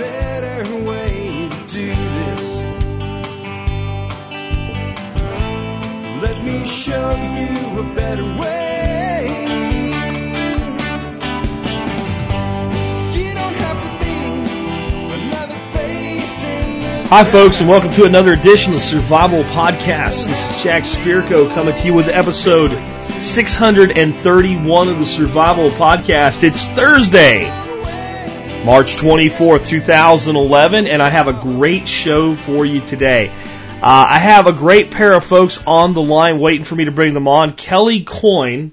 better way to do this. Let me show you a better way. Hi, folks, and welcome to another edition of Survival Podcast. This is Jack Spirko coming to you with episode 631 of the Survival Podcast. It's Thursday, March 24th, 2011, and I have a great show for you today. Uh, I have a great pair of folks on the line waiting for me to bring them on Kelly Coyne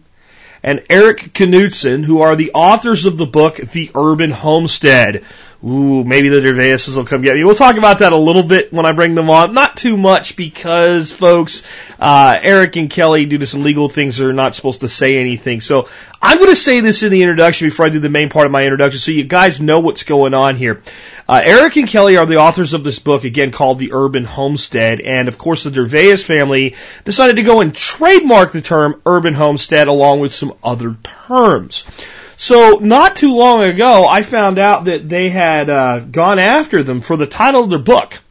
and Erik Knutzen, who are the authors of the book The Urban Homestead. Ooh, maybe the Dervaeses will come get me. We'll talk about that a little bit when I bring them on. Not too much because, folks, uh, Eric and Kelly, due to some legal things, are not supposed to say anything. So I'm going to say this in the introduction before I do the main part of my introduction so you guys know what's going on here. Uh, Erik and Kelly are the authors of this book, again called The Urban Homestead, and of course the Dervaes family decided to go and trademark the term urban homestead along with some other terms. So not too long ago, I found out that they had uh, gone after them for the title of their book.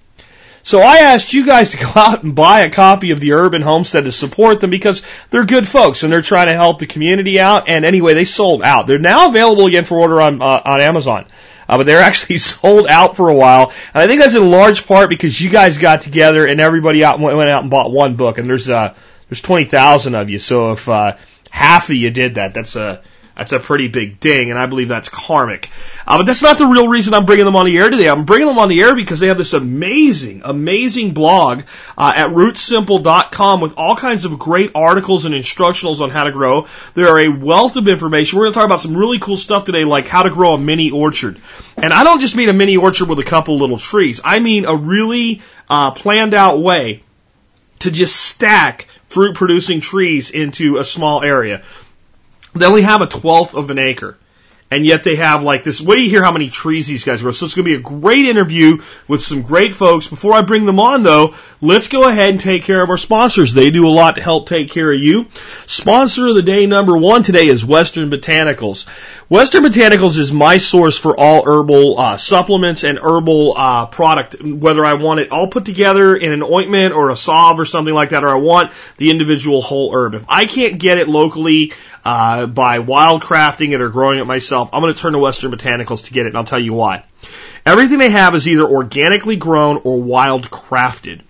So I asked you guys to go out and buy a copy of the Urban Homestead to support them because they're good folks and they're trying to help the community out. And anyway, they sold out. They're now available again for order on uh, on Amazon. Uh, but they're actually sold out for a while, and I think that's in large part because you guys got together and everybody out went out and bought one book, and there's uh there's twenty thousand of you, so if uh, half of you did that, that's a that's a pretty big ding, and I believe that's karmic. Uh, but that's not the real reason I'm bringing them on the air today. I'm bringing them on the air because they have this amazing, amazing blog uh, at rootsimple.com with all kinds of great articles and instructionals on how to grow. There are a wealth of information. We're going to talk about some really cool stuff today, like how to grow a mini orchard. And I don't just mean a mini orchard with a couple little trees. I mean a really uh, planned out way to just stack fruit producing trees into a small area. They only have a twelfth of an acre. And yet they have like this. Wait you hear how many trees these guys grow. So it's going to be a great interview with some great folks. Before I bring them on though, let's go ahead and take care of our sponsors. They do a lot to help take care of you. Sponsor of the day number one today is Western Botanicals. Western Botanicals is my source for all herbal uh, supplements and herbal uh, product, whether I want it all put together in an ointment or a salve or something like that, or I want the individual whole herb. If I can't get it locally uh, by wildcrafting it or growing it myself, I'm going to turn to Western Botanicals to get it, and I'll tell you why. Everything they have is either organically grown or wild crafted.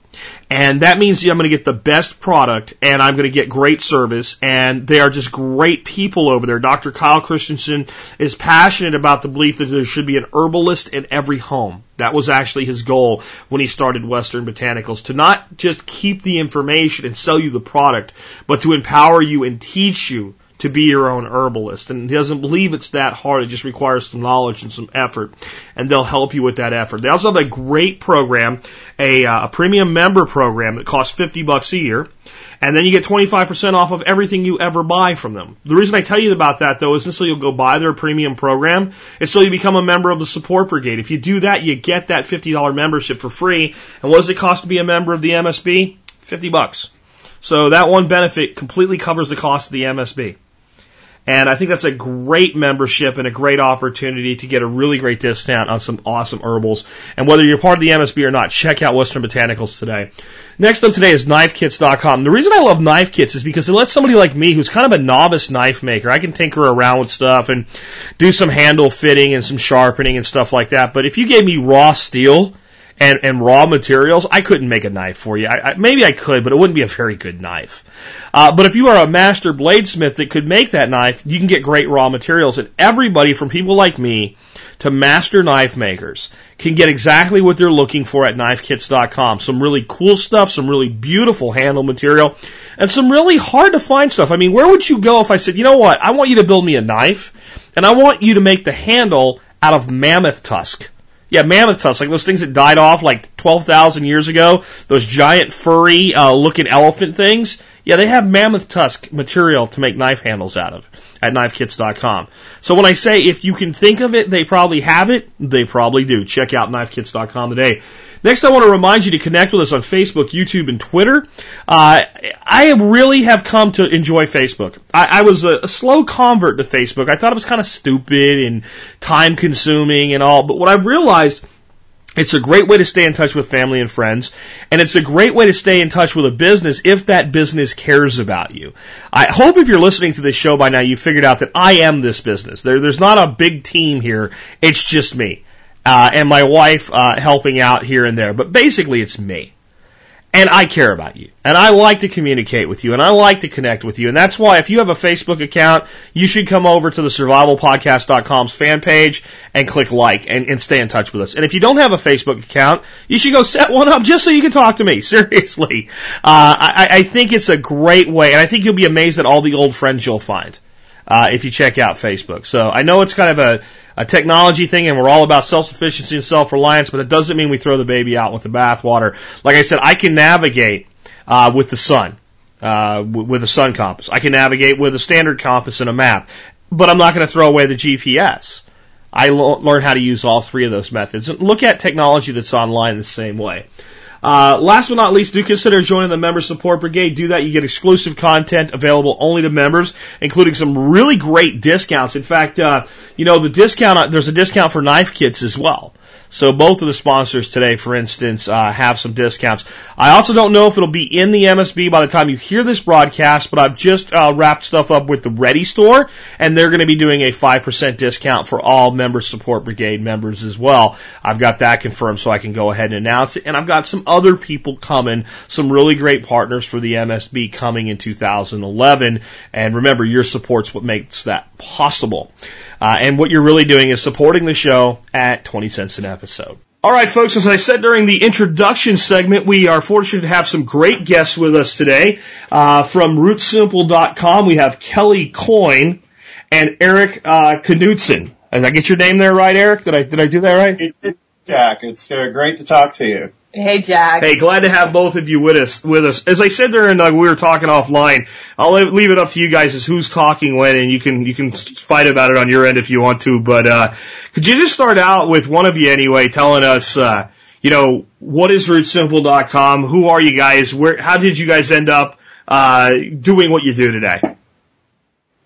And that means I'm going to get the best product and I'm going to get great service and they are just great people over there. Dr. Kyle Christensen is passionate about the belief that there should be an herbalist in every home. That was actually his goal when he started Western Botanicals to not just keep the information and sell you the product, but to empower you and teach you to be your own herbalist. And he doesn't believe it's that hard. It just requires some knowledge and some effort. And they'll help you with that effort. They also have a great program, a, uh, a premium member program that costs 50 bucks a year. And then you get 25% off of everything you ever buy from them. The reason I tell you about that though isn't so you'll go buy their premium program. It's so you become a member of the support brigade. If you do that, you get that $50 membership for free. And what does it cost to be a member of the MSB? 50 bucks. So that one benefit completely covers the cost of the MSB. And I think that's a great membership and a great opportunity to get a really great discount on some awesome herbals. And whether you're part of the MSB or not, check out Western Botanicals today. Next up today is knifekits.com. The reason I love knife kits is because it lets somebody like me, who's kind of a novice knife maker, I can tinker around with stuff and do some handle fitting and some sharpening and stuff like that. But if you gave me raw steel, and, and raw materials, I couldn't make a knife for you. I, I, maybe I could, but it wouldn't be a very good knife. Uh, but if you are a master bladesmith that could make that knife, you can get great raw materials. And everybody, from people like me to master knife makers, can get exactly what they're looking for at knifekits.com. Some really cool stuff, some really beautiful handle material, and some really hard to find stuff. I mean, where would you go if I said, you know what, I want you to build me a knife, and I want you to make the handle out of mammoth tusk? Yeah, mammoth tusks, like those things that died off like 12,000 years ago, those giant furry uh, looking elephant things. Yeah, they have mammoth tusk material to make knife handles out of at knifekits.com. So when I say if you can think of it, they probably have it, they probably do. Check out knifekits.com today. Next, I want to remind you to connect with us on Facebook, YouTube, and Twitter. Uh, I really have come to enjoy Facebook. I, I was a, a, slow convert to Facebook. I thought it was kind of stupid and time consuming and all, but what I've realized It's a great way to stay in touch with family and friends, and it's a great way to stay in touch with a business if that business cares about you. I hope if you're listening to this show by now, you figured out that I am this business. There, there's not a big team here. It's just me. Uh, and my wife, uh, helping out here and there. But basically it's me. And I care about you. And I like to communicate with you. And I like to connect with you. And that's why if you have a Facebook account, you should come over to the survivalpodcast.com's fan page and click like and, and stay in touch with us. And if you don't have a Facebook account, you should go set one up just so you can talk to me. Seriously. Uh, I, I think it's a great way. And I think you'll be amazed at all the old friends you'll find. Uh, if you check out Facebook. So I know it's kind of a, a technology thing and we're all about self-sufficiency and self-reliance, but it doesn't mean we throw the baby out with the bathwater. Like I said, I can navigate, uh, with the sun, uh, with a sun compass. I can navigate with a standard compass and a map, but I'm not going to throw away the GPS. I learned how to use all three of those methods. And look at technology that's online the same way. Uh, last but not least, do consider joining the Member Support Brigade. Do that. You get exclusive content available only to members, including some really great discounts. In fact, uh, you know, the discount, there's a discount for knife kits as well. So both of the sponsors today, for instance, uh, have some discounts. I also don't know if it'll be in the MSB by the time you hear this broadcast, but I've just uh, wrapped stuff up with the Ready Store, and they're going to be doing a 5% discount for all Member Support Brigade members as well. I've got that confirmed so I can go ahead and announce it, and I've got some other people coming, some really great partners for the MSB coming in 2011, and remember, your support's what makes that possible. Uh, and what you're really doing is supporting the show at 20 cents an episode. All right, folks, as I said during the introduction segment, we are fortunate to have some great guests with us today. Uh, from rootsimple.com, we have Kelly Coyne and Erik uh, Knutzen. Did I get your name there right, Erik? Did I did I do that right? Jack, it's uh, great to talk to you. Hey, Jack. Hey, glad to have both of you with us. With us, as I said during uh, we were talking offline, I'll leave it up to you guys as who's talking when, and you can you can fight about it on your end if you want to. But uh, could you just start out with one of you anyway, telling us, uh, you know, what is RootSimple.com? Who are you guys? Where? How did you guys end up uh, doing what you do today?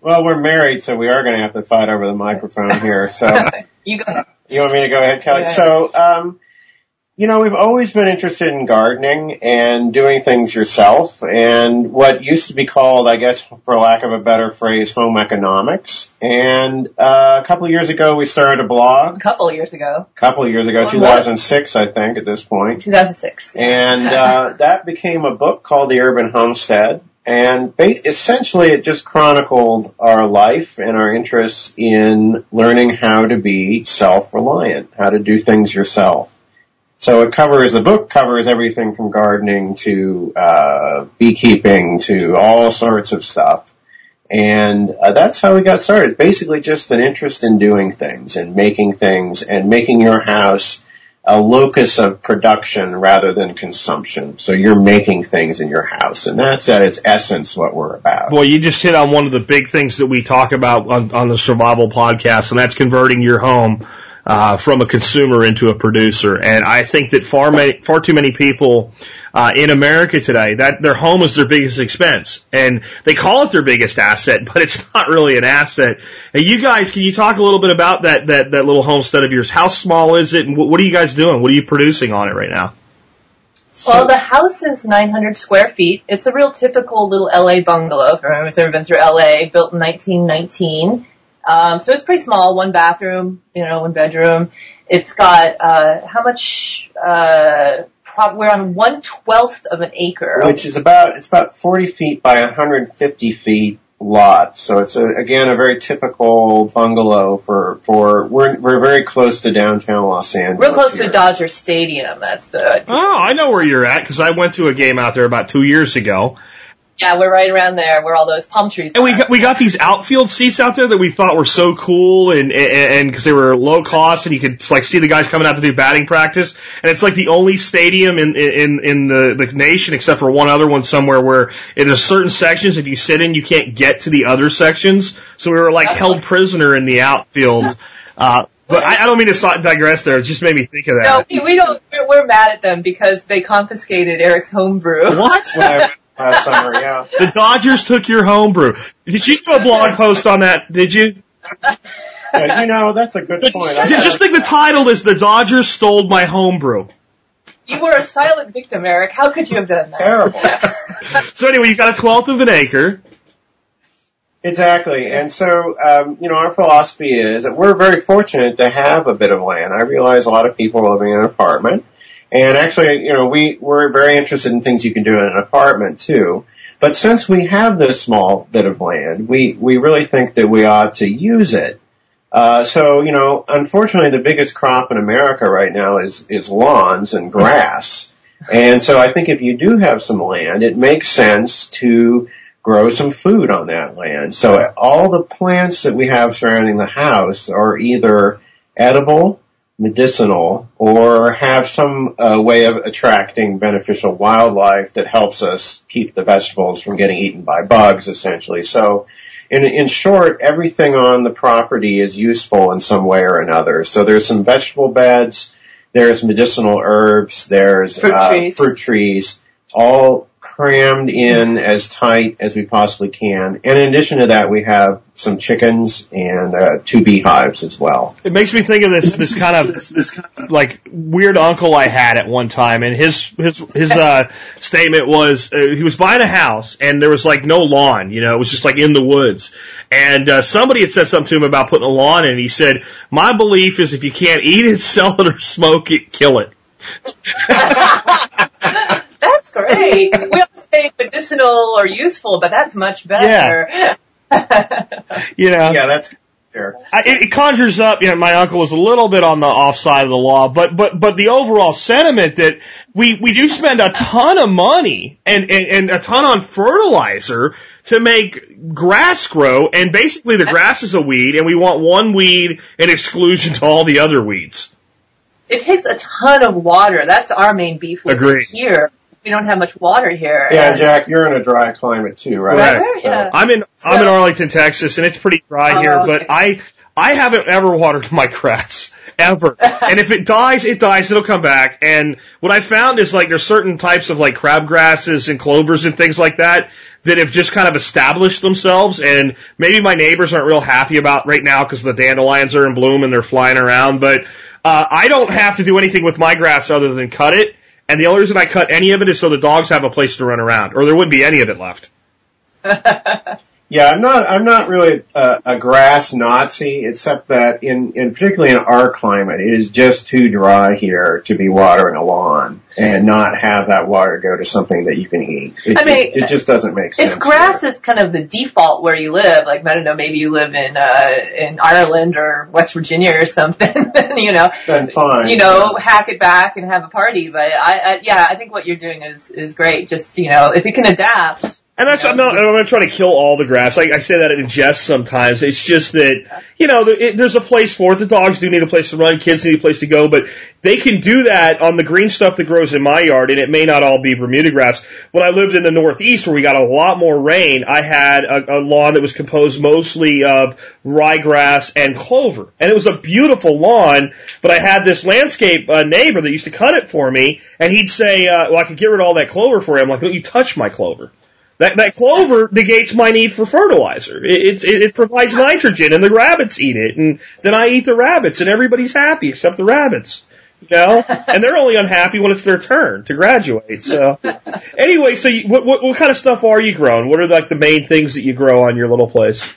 Well, we're married, so we are going to have to fight over the microphone here. So You go. you want me to go ahead, Kelly? Go ahead. So, um, you know, we've always been interested in gardening and doing things yourself and what used to be called, I guess, for lack of a better phrase, home economics. And uh, a couple of years ago, we started a blog. A couple of years ago, A couple of years ago, What? 2006, I think, at this point. 2006. And uh, that became a book called The Urban Homestead. And essentially, it just chronicled our life and our interests in learning how to be self-reliant, how to do things yourself. So it covers the book covers everything from gardening to uh, beekeeping to all sorts of stuff. And uh, that's how we got started. Basically, just an interest in doing things and making things and making your house a locus of production rather than consumption. So you're making things in your house, and that's at its essence what we're about. Well, you just hit on one of the big things that we talk about on, on the Survival Podcast, and that's converting your home uh, from a consumer into a producer. And I think that far many, far too many people uh, in America today that their home is their biggest expense, and they call it their biggest asset, but it's not really an asset. And you guys, can you talk a little bit about that that that little homestead of yours? How small is it, and what, what are you guys doing? What are you producing on it right now? Well, the house is 900 square feet. It's a real typical little LA bungalow for anyone who's ever been through LA, built in 1919. Um, so it's pretty small, one bathroom, you know, one bedroom. It's got, uh, how much, uh, prob- we're on one twelfth of an acre. which is about it's about 40 feet by 150 feet lot. So it's a, again a very typical bungalow for for we're we're very close to downtown Los Angeles. Real close here. to Dodger Stadium. That's the, Oh, I know where you're at because I went to a game out there about two years ago. Yeah, we're right around there where all those palm trees And we got, we got these outfield seats out there that we thought were so cool and, and, because they were low cost and you could like see the guys coming out to do batting practice. And it's like the only stadium in, in, in the, the nation except for one other one somewhere where in a certain sections, if you sit in, you can't get to the other sections. So we were like held prisoner in the outfield. Uh, but I, I don't mean to digress there. It just made me think of No, that. we, we don't, we're, we're mad at them because they confiscated Erik's homebrew. What? When I went last summer, yeah. The Dodgers took your homebrew. Did you do a blog post on that? Did you? Yeah, you know, that's a good point. I Just, just think the title is "The Dodgers Stole My Homebrew." You were a silent victim, Erik. How could you have done that? Terrible. So anyway, you got a twelfth of an acre. Exactly. And so, um, you know, our philosophy is that we're very fortunate to have a bit of land. I realize a lot of people are living in an apartment. And actually, you know, we, we're very interested in things you can do in an apartment too. But since we have this small bit of land, we, we really think that we ought to use it. Uh, so, you know, unfortunately the biggest crop in America right now is, is lawns and grass. And so I think if you do have some land, it makes sense to grow some food on that land. So all the plants that we have surrounding the house are either edible, medicinal, or have some uh, way of attracting beneficial wildlife that helps us keep the vegetables from getting eaten by bugs, essentially. So in, in short, everything on the property is useful in some way or another. So there's some vegetable beds, there's medicinal herbs, there's Fruit uh, trees. fruit trees, all crammed in as tight as we possibly can. And in addition to that, we have some chickens and uh, two beehives as well. It makes me think of this this kind of this kind of like weird uncle I had at one time, and his his his uh, statement was uh, he was buying a house and there was like no lawn, you know, it was just like in the woods, and uh, somebody had said something to him about putting a lawn in. And he said, "My belief is if you can't eat it, sell it, or smoke it, kill it." That's great. We don't say medicinal or useful, but that's much better. You know, Yeah, that's fair. I, it, it conjures up. You know, my uncle was a little bit on the off side of the law, but but but the overall sentiment that we we do spend a ton of money and and, and a ton on fertilizer to make grass grow, and basically the grass is a weed, and we want one weed in exclusion to all the other weeds. It takes a ton of water. That's our main beef with Agreed. here. We don't have much water here. Yeah, And- Jack, you're in a dry climate too, right? Right, So- yeah. I'm in I'm in Arlington, Texas, and it's pretty dry Oh, here, okay. but I I haven't ever watered my grass ever. and if it dies, it dies. It'll come back. And what I found is like there's certain types of like crabgrasses and clovers and things like that that have just kind of established themselves. And maybe my neighbors aren't real happy about right now because the dandelions are in bloom and they're flying around. But uh, I don't have to do anything with my grass other than cut it. And the only reason I cut any of it is so the dogs have a place to run around, or there wouldn't be any of it left. Yeah, I'm not. I'm not really a, a grass Nazi, except that in, in particularly in our climate, it is just too dry here to be watering a lawn and not have that water go to something that you can eat. It, I mean, it, it just doesn't make sense. If grass is kind of the default where you live, like I don't know, maybe you live in uh in Ireland or West Virginia or something, then you know, then fine. you know, hack it back and have a party. But I, I yeah, I think what you're doing is is great. Just you know, if you can adapt. And that's, I'm not, I'm not trying to kill all the grass. I, I say that in jest sometimes. It's just that, you know, there, it, there's a place for it. The dogs do need a place to run. Kids need a place to go, but they can do that on the green stuff that grows in my yard, and it may not all be Bermuda grass. When I lived in the Northeast where we got a lot more rain, I had a, a lawn that was composed mostly of ryegrass and clover. And it was a beautiful lawn, but I had this landscape uh, neighbor that used to cut it for me, and he'd say, uh, well, I could get rid of all that clover for you. I'm like, don't you touch my clover. That, that clover negates my need for fertilizer. It, it, it provides nitrogen and the rabbits eat it and then I eat the rabbits and everybody's happy except the rabbits. You know? and they're only unhappy when it's their turn to graduate. So anyway, so you, what, what, what kind of stuff are you growing? What are like the main things that you grow on your little place?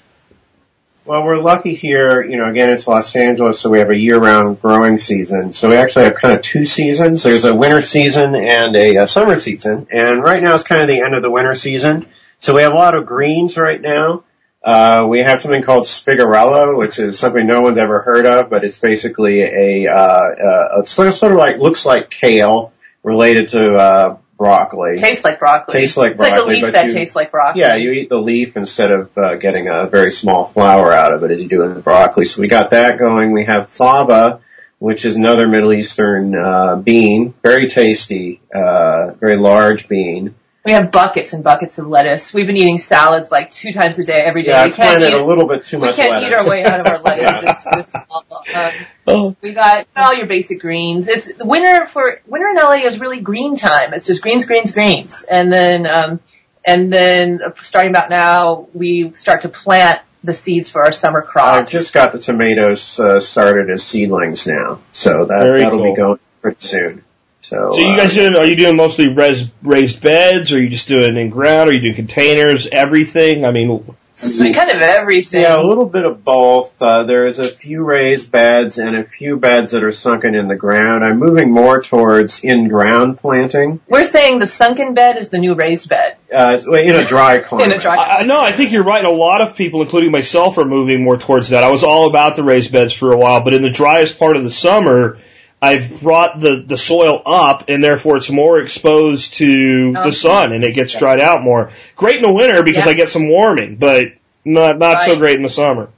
Well, we're lucky here. You know, again, it's Los Angeles, so we have a year-round growing season. So we actually have kind of two seasons. There's a winter season and a, uh summer season. And right now it's kind of the end of the winter season. So we have a lot of greens right now. Uh, we have something called spigarella, which is something no one's ever heard of, but it's basically a, uh, uh, it's sort of, sort of like, looks like kale related to, uh, broccoli. Tastes like broccoli. Tastes like it's like a leaf that you- tastes like broccoli. Yeah, you eat the leaf instead of uh, getting a very small flower out of it as you do in the broccoli. So we got that going. We have fava, which is another Middle Eastern uh, bean, very tasty, uh, very large bean. We have buckets and buckets of lettuce. We've been eating salads like two times a day every day. Yeah, we can't planted eat a little bit too we much can't lettuce. eat our way out of our lettuce. Yeah. this, this fall. Um, Oh. we got all your basic greens. It's winter for winter in LA is really green time. It's just greens, greens, greens, and then um, and then uh, starting about now we start to plant the seeds for our summer crops. I crops. just got the tomatoes uh, started as seedlings now, so that Very that'll cool. be going pretty soon. So, So you uh, guys doing? Are you doing mostly res, raised beds? Or are you just doing in ground? Are you doing containers? Everything? I mean, kind of everything. Yeah, a little bit of both. Uh, there's a few raised beds and a few beds that are sunken in the ground. I'm moving more towards in-ground planting, We're saying the sunken bed is the new raised bed. uh, in a dry climate. dry- I, I- no, I think you're right. A lot of people, including myself, are moving more towards that. I was all about the raised beds for a while, but in the driest part of the summer, I've brought the, the soil up and therefore it's more exposed to the sun and it gets dried out more. Great in the winter because Yeah. I get some warming, but not, not so great in the summer.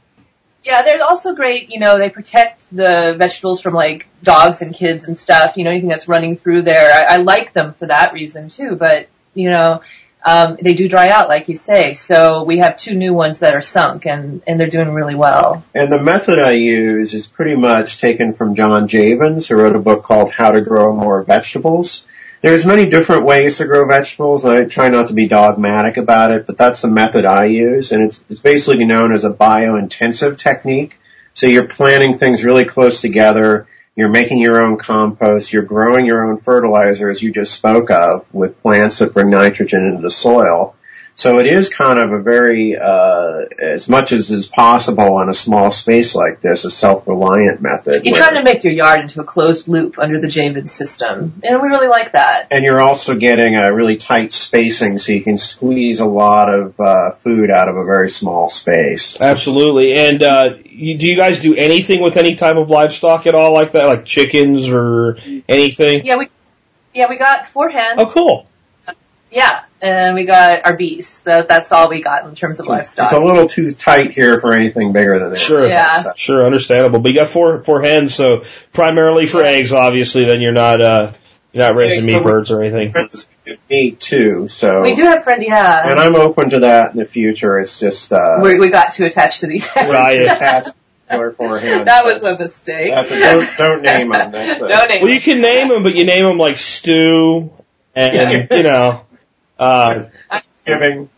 Yeah, they're also great, you know, they protect the vegetables from like dogs and kids and stuff, you know, anything that's running through there. I, I like them for that reason too, but, you know, um, they do dry out, like you say. So we have two new ones that are sunk and, and they're doing really well. And the method I use is pretty much taken from John Jeavons, who wrote a book called How to Grow More Vegetables. There's many different ways to grow vegetables. I try not to be dogmatic about it, but that's the method I use, and it's, it's basically known as a biointensive technique. So you're planting things really close together. You're making your own compost. You're growing your own fertilizer, as you just spoke of, with plants that bring nitrogen into the soil. So it is kind of a very, uh, as much as is possible on a small space like this, a self-reliant method. You're trying to make your yard into a closed loop under the Jeavons system, and we really like that. and you're also getting a really tight spacing so you can squeeze a lot of uh, food out of a very small space. Absolutely. And uh, you, do you guys do anything with any type of livestock at all like that, like chickens or anything? Yeah, we, yeah, we got four hens. Oh, cool. Yeah, and we got our bees. That, that's all we got in terms of livestock. It's a little too tight here for anything bigger than that. Sure. Yeah. Sure, understandable. But you got four four hens, so primarily for eggs, obviously. Then you're not uh you're not raising Yeah, meat so we- birds or anything. Me too. So, we do have friend, yeah. and I'm open to that in the future. It's just uh, we, we got too attached to these. Right. attached to four hands. that was a mistake. That's a, don't, don't name them. That's a, no name. Well, you can name them, but you name them like Stew, and you know, uh, Giving.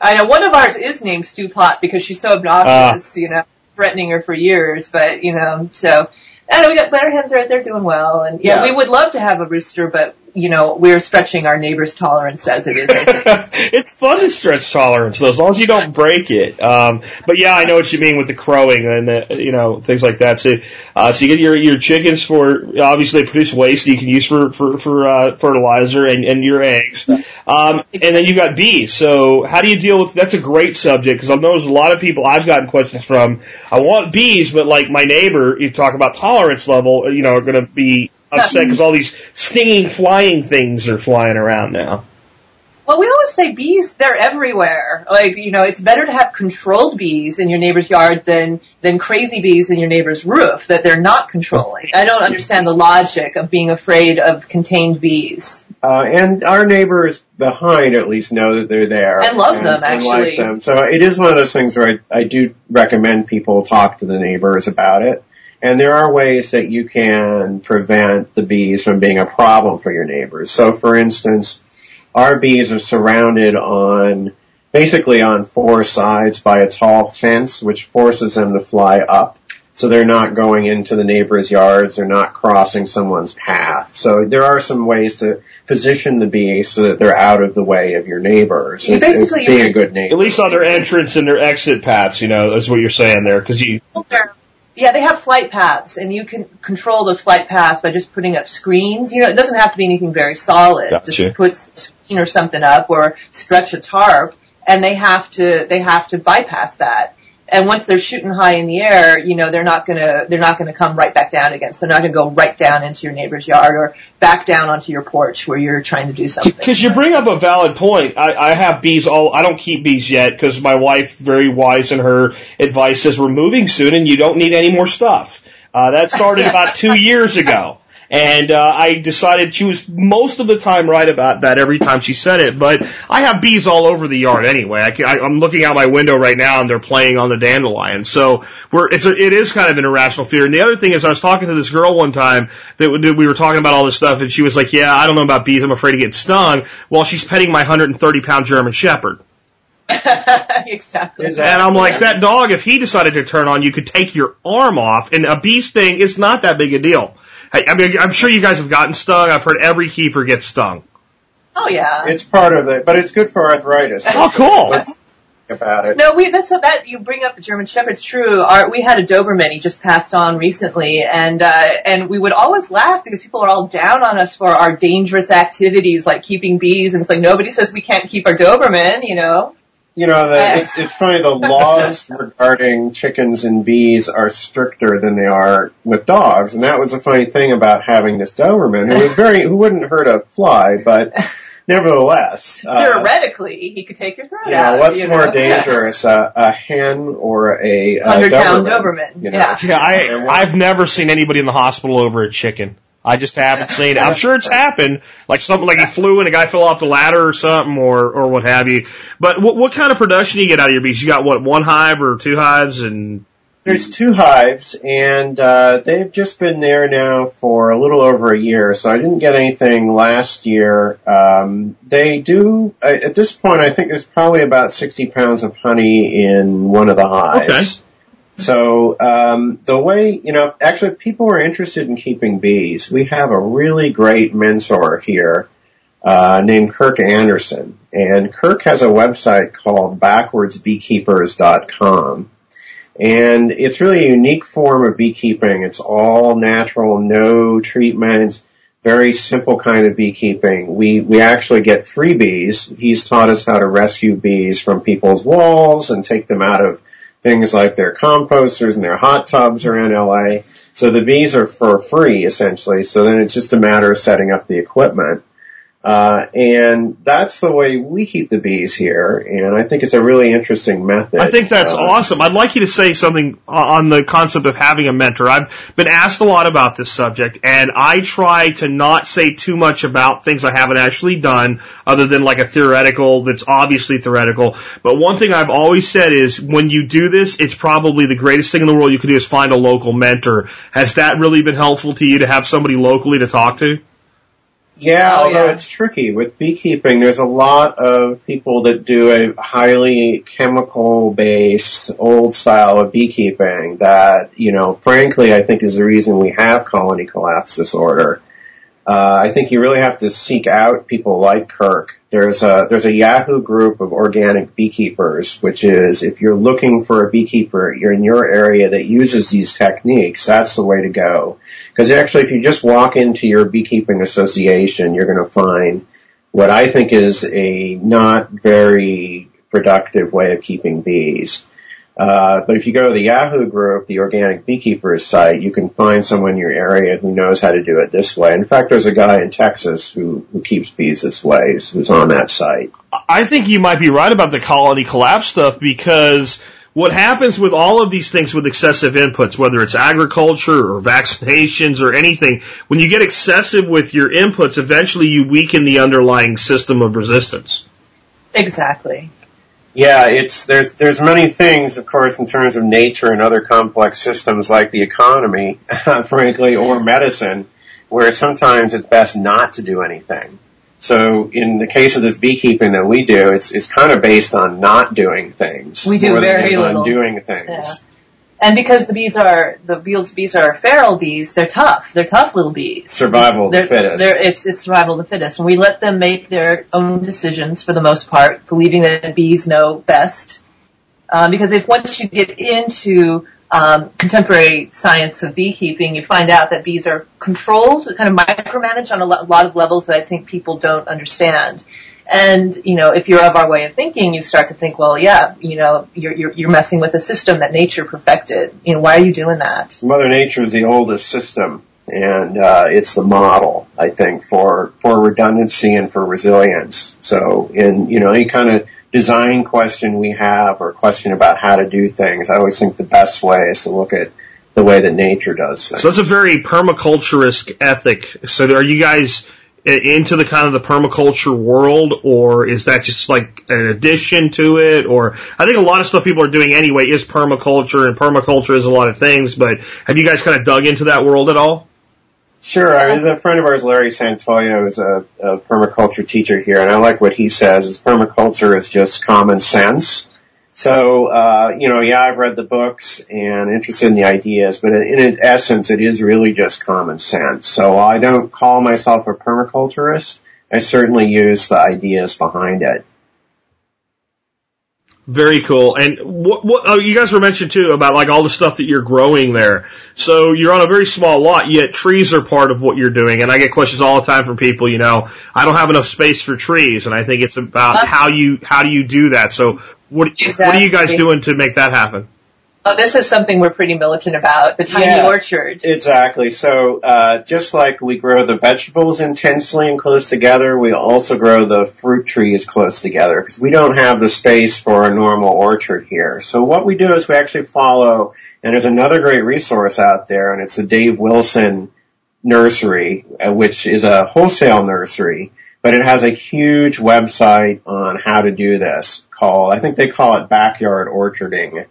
I know one of ours is named Stew Pot because she's so obnoxious, Ah. you know, threatening her for years. But you know, so I know we got better hens. Are they're doing well, and yeah, Yeah. we would love to have a rooster, but you know, we're stretching our neighbor's tolerance as it is. It's fun to stretch tolerance though, as long as you don't break it. Um, but yeah, I know what you mean with the crowing and the, you know things like that. So, uh, so you get your your chickens for obviously they produce waste that you can use for for for uh, fertilizer and and your eggs. Um, and then you've got bees. So how do you deal with? That's a great subject because I've noticed a lot of people I've gotten questions from. I want bees, but like my neighbor, you talk about tolerance level, you know, are going to be upset because all these stinging flying things are flying around now. Well, we always say bees, they're everywhere. Like, you know, it's better to have controlled bees in your neighbor's yard than, than crazy bees in your neighbor's roof that they're not controlling. I don't understand the logic of being afraid of contained bees. Uh, and our neighbors behind at least know that they're there. And love them, and like actually. them. So it is one of those things where I, I do recommend people talk to the neighbors about it. And there are ways that you can prevent the bees from being a problem for your neighbors. So for instance, our bees are surrounded on, basically on four sides by a tall fence which forces them to fly up. So they're not going into the neighbors' yards, they're not crossing someone's path. So there are some ways to position the bees so that they're out of the way of your neighbors. You It's- it's basically- being a good neighbor. At least on their entrance and their exit paths, you know, is what you're saying there. Because you, They're- Yeah, they have flight paths, and you can control those flight paths by just putting up screens. You know, it doesn't have to be anything very solid. Gotcha. Just put a screen or something up, or stretch a tarp, and they have to they have to bypass that. And once they're shooting high in the air, you know, they're not gonna they're not gonna come right back down again. So they're not gonna go right down into your neighbor's yard or back down onto your porch where you're trying to do something. because you bring up a valid point. I, I have bees all. I don't keep bees yet because my wife, very wise in her advice, says we're moving soon and you don't need any more stuff. Uh, that started about two years ago. And uh, I decided she was most of the time right about that every time she said it. But I have bees all over the yard anyway. I can, I, I'm looking out my window right now and they're playing on the dandelion. So we're it's a, it is kind of an irrational fear. And the other thing is, I was talking to this girl one time that we- we were talking about all this stuff, and she was like, "Yeah, I don't know about bees. I'm afraid to get stung." While she's petting my 130 pound German Shepherd. exactly. And I'm like, that dog, if he decided to turn on you, could take your arm off. And a bee sting is not that big a deal. I, I mean, I'm sure you guys have gotten stung. I've heard every keeper gets stung. Oh yeah. It's part of it, but it's good for arthritis. Oh, cool. Let's think about it. No, we that's that you bring up the German Shepherd's true. Our, we had a Doberman. He just passed on recently, and uh, and we would always laugh because people are all down on us for our dangerous activities like keeping bees, and it's like nobody says we can't keep our Doberman. You know. You know, the, it, it's funny, the laws regarding chickens and bees are stricter than they are with dogs, and that was a funny thing about having this Doberman, who was very, who wouldn't hurt a fly, but nevertheless. uh, Theoretically, he could take your throat yeah, out. what's you more know? dangerous, a, a hen or a, a Hundred pound Doberman? Doberman. you know? Yeah. Yeah, I, I've never seen anybody in the hospital over a chicken. I just haven't seen it. I'm sure it's happened, like something like he flew and a guy fell off the ladder or something, or or what have you. But what what kind of production do you get out of your bees? You got what one hive or two hives, and There's two hives, and uh, they've just been there now for a little over a year. So I didn't get anything last year. Um, they do at this point. I think there's probably about 60 pounds of honey in one of the hives. So um, the way you know, actually, people are interested in keeping bees. We have a really great mentor here uh, named Kirk Anderson, and Kirk has a website called BackwardsBeekeepers.com. And it's really a unique form of beekeeping. It's all natural, no treatments, very simple kind of beekeeping. We, we actually get free bees. He's taught us how to rescue bees from people's walls and take them out of things like their composters and their hot tubs around LA. So the bees are for free essentially. So then it's just a matter of setting up the equipment. Uh, and that's the way we keep the bees here. And I think it's a really interesting method. I think that's Uh, awesome. I'd like you to say something on the concept of having a mentor. I've been asked a lot about this subject, and I try to not say too much about things I haven't actually done, other than like a theoretical that's obviously theoretical. But one thing I've always said is when you do this, it's probably the greatest thing in the world you can do is find a local mentor. Has that really been helpful to you to have somebody locally to talk to? Yeah, Oh, although yeah. it's tricky with beekeeping. There's a lot of people that do a highly chemical based old style of beekeeping that, you know, frankly, I think is the reason we have colony collapse disorder. Uh, I think you really have to seek out people like Kirk. There's a there's a Yahoo group of organic beekeepers, which is if you're looking for a beekeeper, in your area that uses these techniques. That's the way to go. Because actually, if you just walk into your beekeeping association, you're going to find what I think is a not very productive way of keeping bees. Uh, but if you go to the Yahoo group, the Organic Beekeepers site, you can find someone in your area who knows how to do it this way. In fact, there's a guy in Texas who, who keeps bees this way, who's, who's on that site. I think you might be right about the colony collapse stuff because what happens with all of these things with excessive inputs, whether it's agriculture or vaccinations or anything, when you get excessive with your inputs, eventually you weaken the underlying system of resistance. Exactly. Yeah, it's there's there's many things, of course, in terms of nature and other complex systems like the economy, frankly, or medicine, where sometimes it's best not to do anything. So in the case of this beekeeping that we do, it's it's kind of based on not doing things. We do very little. on doing things. And because the bees are the bees, bees are feral bees, they're tough. They're tough little bees. Survival the They're, fittest. they're, it's, it's survival of the fittest. And we let them make their own decisions for the most part, believing that bees know best. Um, because if once you get into um, contemporary science of beekeeping, you find out that bees are controlled, kind of micromanaged on a lo- lot of levels that I think people don't understand. And, you know, if you're of our way of thinking, you start to think, well, yeah, you know, you're, you're, you're messing with a system that nature perfected. You know, why are you doing that? Mother Nature is the oldest system, and uh, it's the model, I think, for for redundancy and for resilience. So, in you know any kind of design question we have or question about how to do things, I always think the best way is to look at the way that nature does things. So it's a very permaculturist ethic. So are you guys i- into the kind of the permaculture world or is that just like an addition to it or I think a lot of stuff people are doing anyway is permaculture and permaculture is a lot of things but have you guys kind of dug into that world at all? Sure. I was a friend of ours, Larry Santoyo, is a, a permaculture teacher here, and I like what he says. Is permaculture is just common sense. So, uh, you know, yeah, I've read the books and interested in the ideas, but in, in essence, it is really just common sense. So I don't call myself a permaculturist. I certainly use the ideas behind it. Very cool. And what, what oh, you guys were mentioned too about like all the stuff that you're growing there. So you're on a very small lot, yet trees are part of what you're doing. And I get questions all the time from people, you know, I don't have enough space for trees. And I think it's about how you, how do you do that? So what, exactly. what are you guys doing to make that happen? Oh, this is something we're pretty militant about, the tiny yeah, orchard. Exactly. So, uh, just like we grow the vegetables intensely and close together, we also grow the fruit trees close together because we don't have the space for a normal orchard here. So what we do is we actually follow, and there's another great resource out there, and it's the Dave Wilson Nursery, uh, which is a wholesale nursery, but it has a huge website on how to do this called, I think they call it backyard orcharding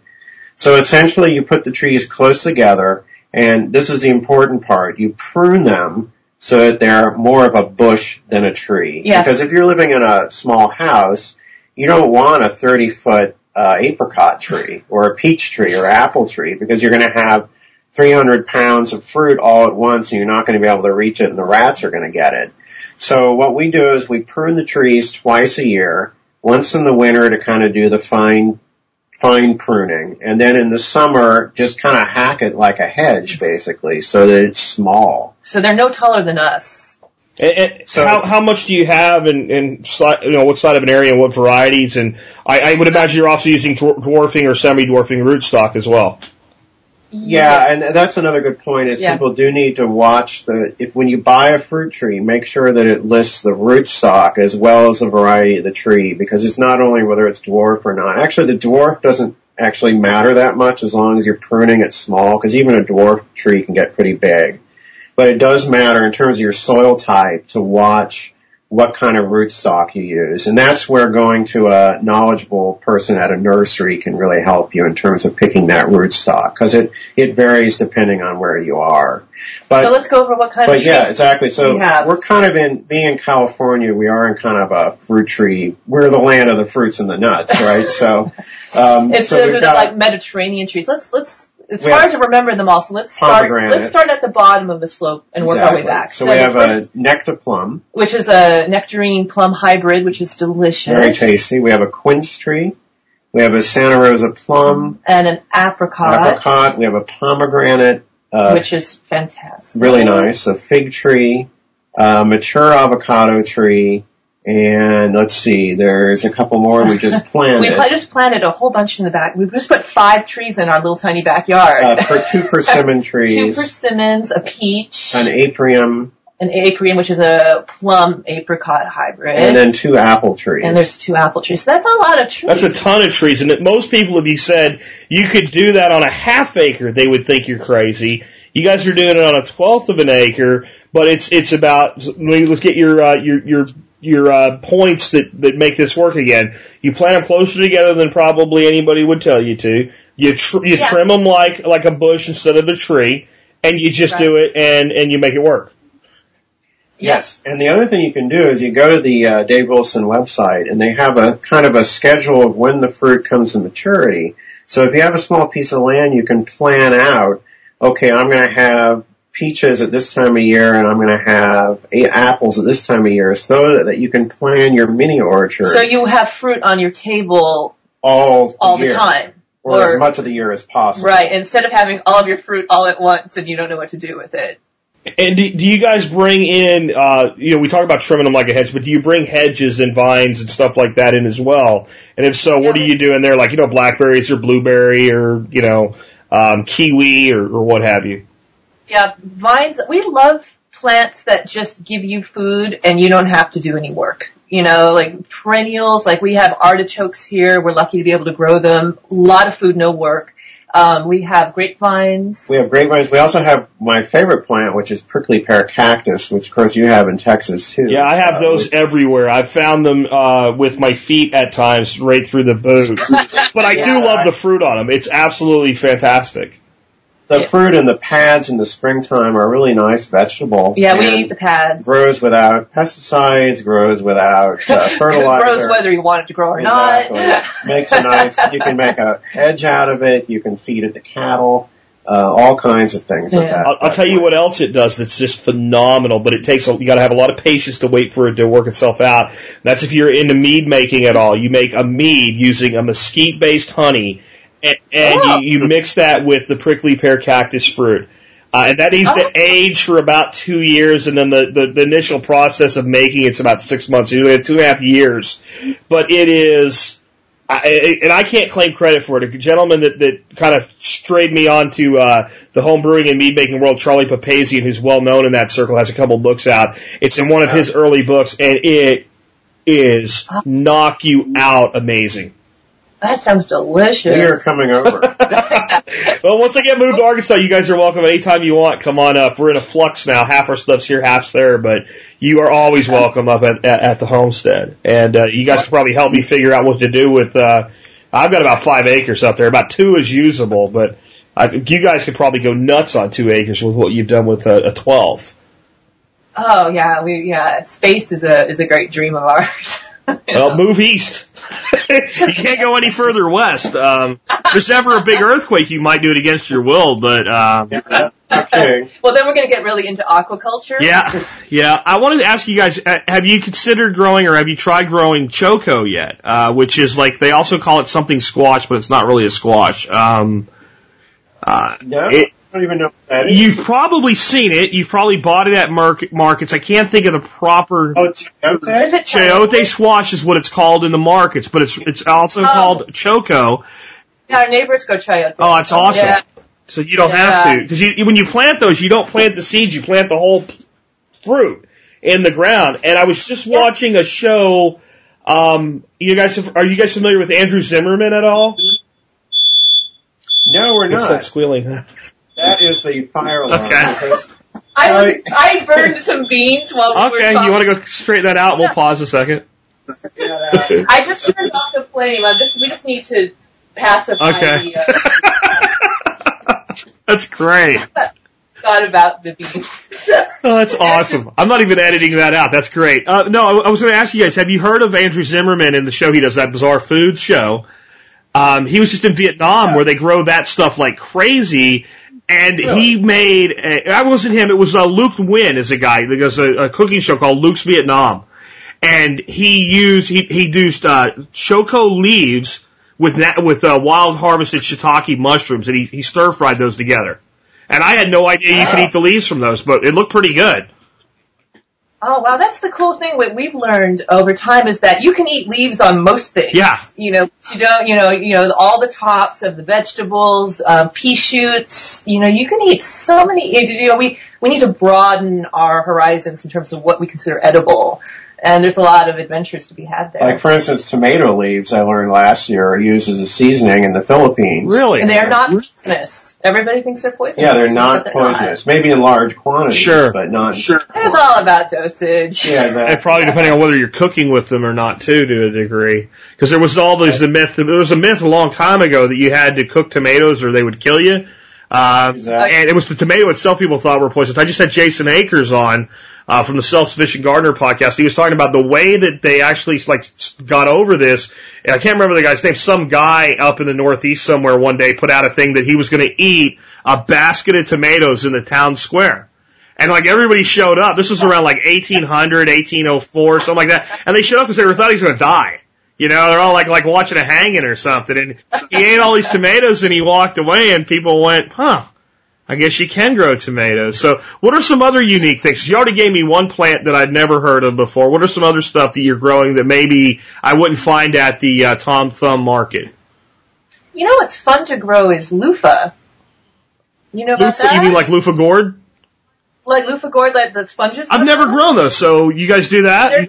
so essentially you put the trees close together and this is the important part. You prune them so that they're more of a bush than a tree. Yeah. Because if you're living in a small house, you don't want a 30 foot uh, apricot tree or a peach tree or apple tree because you're going to have 300 pounds of fruit all at once and you're not going to be able to reach it and the rats are going to get it. So what we do is we prune the trees twice a year, once in the winter to kind of do the fine fine pruning, and then in the summer, just kind of hack it like a hedge, basically, so that it's small. So they're no taller than us. And, and so how, how much do you have in, in you know what side of an area and what varieties? And I, I would imagine you're also using dwarfing or semi-dwarfing rootstock as well. Yeah, and that's another good point is yeah. people do need to watch the, if when you buy a fruit tree, make sure that it lists the rootstock as well as the variety of the tree because it's not only whether it's dwarf or not. Actually, the dwarf doesn't actually matter that much as long as you're pruning it small because even a dwarf tree can get pretty big. But it does matter in terms of your soil type to watch what kind of rootstock you use. And that's where going to a knowledgeable person at a nursery can really help you in terms of picking that rootstock because it, it varies depending on where you are. But, so let's go over what kind but of yeah, exactly. So we're kind of in, being in California, we are in kind of a fruit tree, we're the land of the fruits and the nuts, right? So, um, it's so of like Mediterranean trees. Let's, let's it's we hard to remember them all, so let's start. Let's start at the bottom of the slope and exactly. work our way back. So, so we have first, a nectar plum, which is a nectarine plum hybrid, which is delicious. Very tasty. We have a quince tree. We have a Santa Rosa plum and an apricot. Apricot. We have a pomegranate, uh, which is fantastic. Really nice. A fig tree, a mature avocado tree, and let's see, there's a couple more we just planted. we just planted a whole bunch in the back. We just put five trees in our little tiny backyard. Uh, for two persimmon trees. two persimmons, a peach. An aprium. An aprium, which is a plum apricot hybrid. And then two apple trees. And there's two apple trees. So that's a lot of trees. That's a ton of trees. And most people, if you said you could do that on a half acre, they would think you're crazy. You guys are doing it on a twelfth of an acre, but it's it's about. Let's get your uh, your your your uh, points that that make this work again. You plant them closer together than probably anybody would tell you to. You tr- you yeah. trim them like like a bush instead of a tree, and you just right. do it and and you make it work. Yes, and the other thing you can do is you go to the uh, Dave Wilson website, and they have a kind of a schedule of when the fruit comes to maturity. So if you have a small piece of land, you can plan out. Okay, I'm going to have peaches at this time of year and I'm going to have eight apples at this time of year so that you can plan your mini orchard. So you have fruit on your table all, all the, the time. Or, or, as much of the year as possible. Right, instead of having all of your fruit all at once and you don't know what to do with it. And do, do you guys bring in, uh, you know, we talk about trimming them like a hedge, but do you bring hedges and vines and stuff like that in as well? And if so, yeah, what do you do in there? Like, you know, blackberries or blueberry or, you know, um, kiwi or, or what have you? Yeah, vines, we love plants that just give you food and you don't have to do any work. You know, like perennials, like we have artichokes here. We're lucky to be able to grow them. A lot of food, no work. Um, we have grapevines. We have grapevines. We also have my favorite plant, which is prickly pear cactus, which of course you have in Texas too. Yeah, I have uh, those everywhere. I've found them uh, with my feet at times, right through the boot. but I yeah, do love I, the fruit on them. It's absolutely fantastic. The Yeah. fruit and the pads in the springtime are a really nice vegetable. Yeah, we eat the pads. grows without pesticides, grows without uh, fertilizer. grows whether you want it to grow or Exactly. not. Makes a nice. You can make a hedge out of it. You can feed it to cattle. Uh, all kinds of things. of Yeah. that- I'll, I'll tell you what else it does that's just phenomenal, but it takes a, you got to have a lot of patience to wait for it to work itself out. That's if you're into mead making at all. You make a mead using a mesquite-based honey, and, and Oh. you, you mix that with the prickly pear cactus fruit. Uh, and that needs Oh. to age for about two years, and then the, the, the initial process of making it's about six months, two and a half years. But it is, I, I- and I can't claim credit for it. A gentleman that, that kind of strayed me onto uh, the home brewing and mead making world, Charlie Papazian, who's well known in that circle, has a couple books out. It's in one of his early books, and it is knock you out amazing. That sounds delicious. We are coming over. well, once I get moved to Arkansas, you guys are welcome anytime you want. Come on up. We're in a flux now. Half our stuff's here, half's there, but you are always welcome up at, at, at the homestead. And uh, you guys can probably help me figure out what to do with. Uh, I've got about five acres up there. About two is usable, but I, you guys could probably go nuts on two acres with what you've done with a, a twelve. Oh yeah, we yeah. Space is a is a great dream of ours. Well, move east. you can't go any further west. Um, if there's ever a big earthquake, you might do it against your will, but um, okay. well, then we're going to get really into aquaculture. Yeah, yeah. I wanted to ask you guys: uh, Have you considered growing, or have you tried growing choco yet? Uh, which is like they also call it something squash, but it's not really a squash. Um, uh, No, it- I don't even know what that is. you've probably seen it. You've probably bought it at market markets. I can't think of the proper. oh, chayote? Is it Chayote squash is what it's called in the markets, but it's it's also Oh. called choco. Yeah, our neighbors go chayote. Oh, that's awesome. Yeah. So you don't have to because you, when you plant those, you don't plant the seeds, you plant the whole fruit in the ground. And I was just watching a show. Um, you guys, have, are you guys familiar with Andrew Zimmerman at all? No, we're What's not. that squealing? That is the fire alarm. Okay. because- I was, Right. I burned some beans while we were Okay, you want to go straighten that out? We'll pause a second. I just turned off the flame. I just, we just need to pacify Okay. the uh, That's great. thought about the beans. Oh, that's awesome. I'm not even editing that out. That's great. Uh, no, I, I was going to ask you guys, have you heard of Andrew Zimmerman in the show he does, that Bizarre Food show? Um, he was just in Vietnam where they grow that stuff like crazy. And he made, a, that wasn't him, it was uh, Luke Nguyen is a guy that does a, a cooking show called Luke's Vietnam. And he used, he, he used, uh, choco leaves with that, with, uh, wild harvested shiitake mushrooms and he, he stir fried those together. And I had no idea you could eat the leaves from those, but it looked pretty good. Oh wow, that's the cool thing. What we've learned over time is that you can eat leaves on most things. Yeah. You know, you don't. You know, you know all the tops of the vegetables, um, pea shoots. You know, you can eat so many. You know, we we need to broaden our horizons in terms of what we consider edible, and there's a lot of adventures to be had there. Like for instance, tomato leaves I learned last year are used as a seasoning in the Philippines. Really? and they're not poisonous. Everybody thinks they're poisonous. Yeah, they're not they're poisonous. Maybe in large quantities, Sure. but not. Sure. It's all about dosage. Yeah, And probably depending on whether you're cooking with them or not too, to a degree. Because there was all those the myth. There was a myth a long time ago that you had to cook tomatoes or they would kill you. Uh, Exactly. and it was the tomato itself people thought were poisonous. I just had Jason Akers on uh, from the Self Sufficient Gardener podcast. He was talking about the way that they actually like got over this. And I can't remember the guy's name. Some guy up in the Northeast somewhere one day put out a thing that he was going to eat a basket of tomatoes in the town square. And like everybody showed up. This was around like 1800, 1804, something like that. And they showed up because they were thought he was going to die. You know, they're all like like watching a hanging or something. And he ate all these tomatoes and he walked away. And people went, "Huh, I guess you can grow tomatoes." So, what are some other unique things? You already gave me one plant that I'd never heard of before. What are some other stuff that you're growing that maybe I wouldn't find at the uh, Tom Thumb market? You know what's fun to grow is loofah. You know about Loofah, that? you mean like loofah gourd? like loofah gourd, like the sponges? I've never grown those. So you guys do that? They're,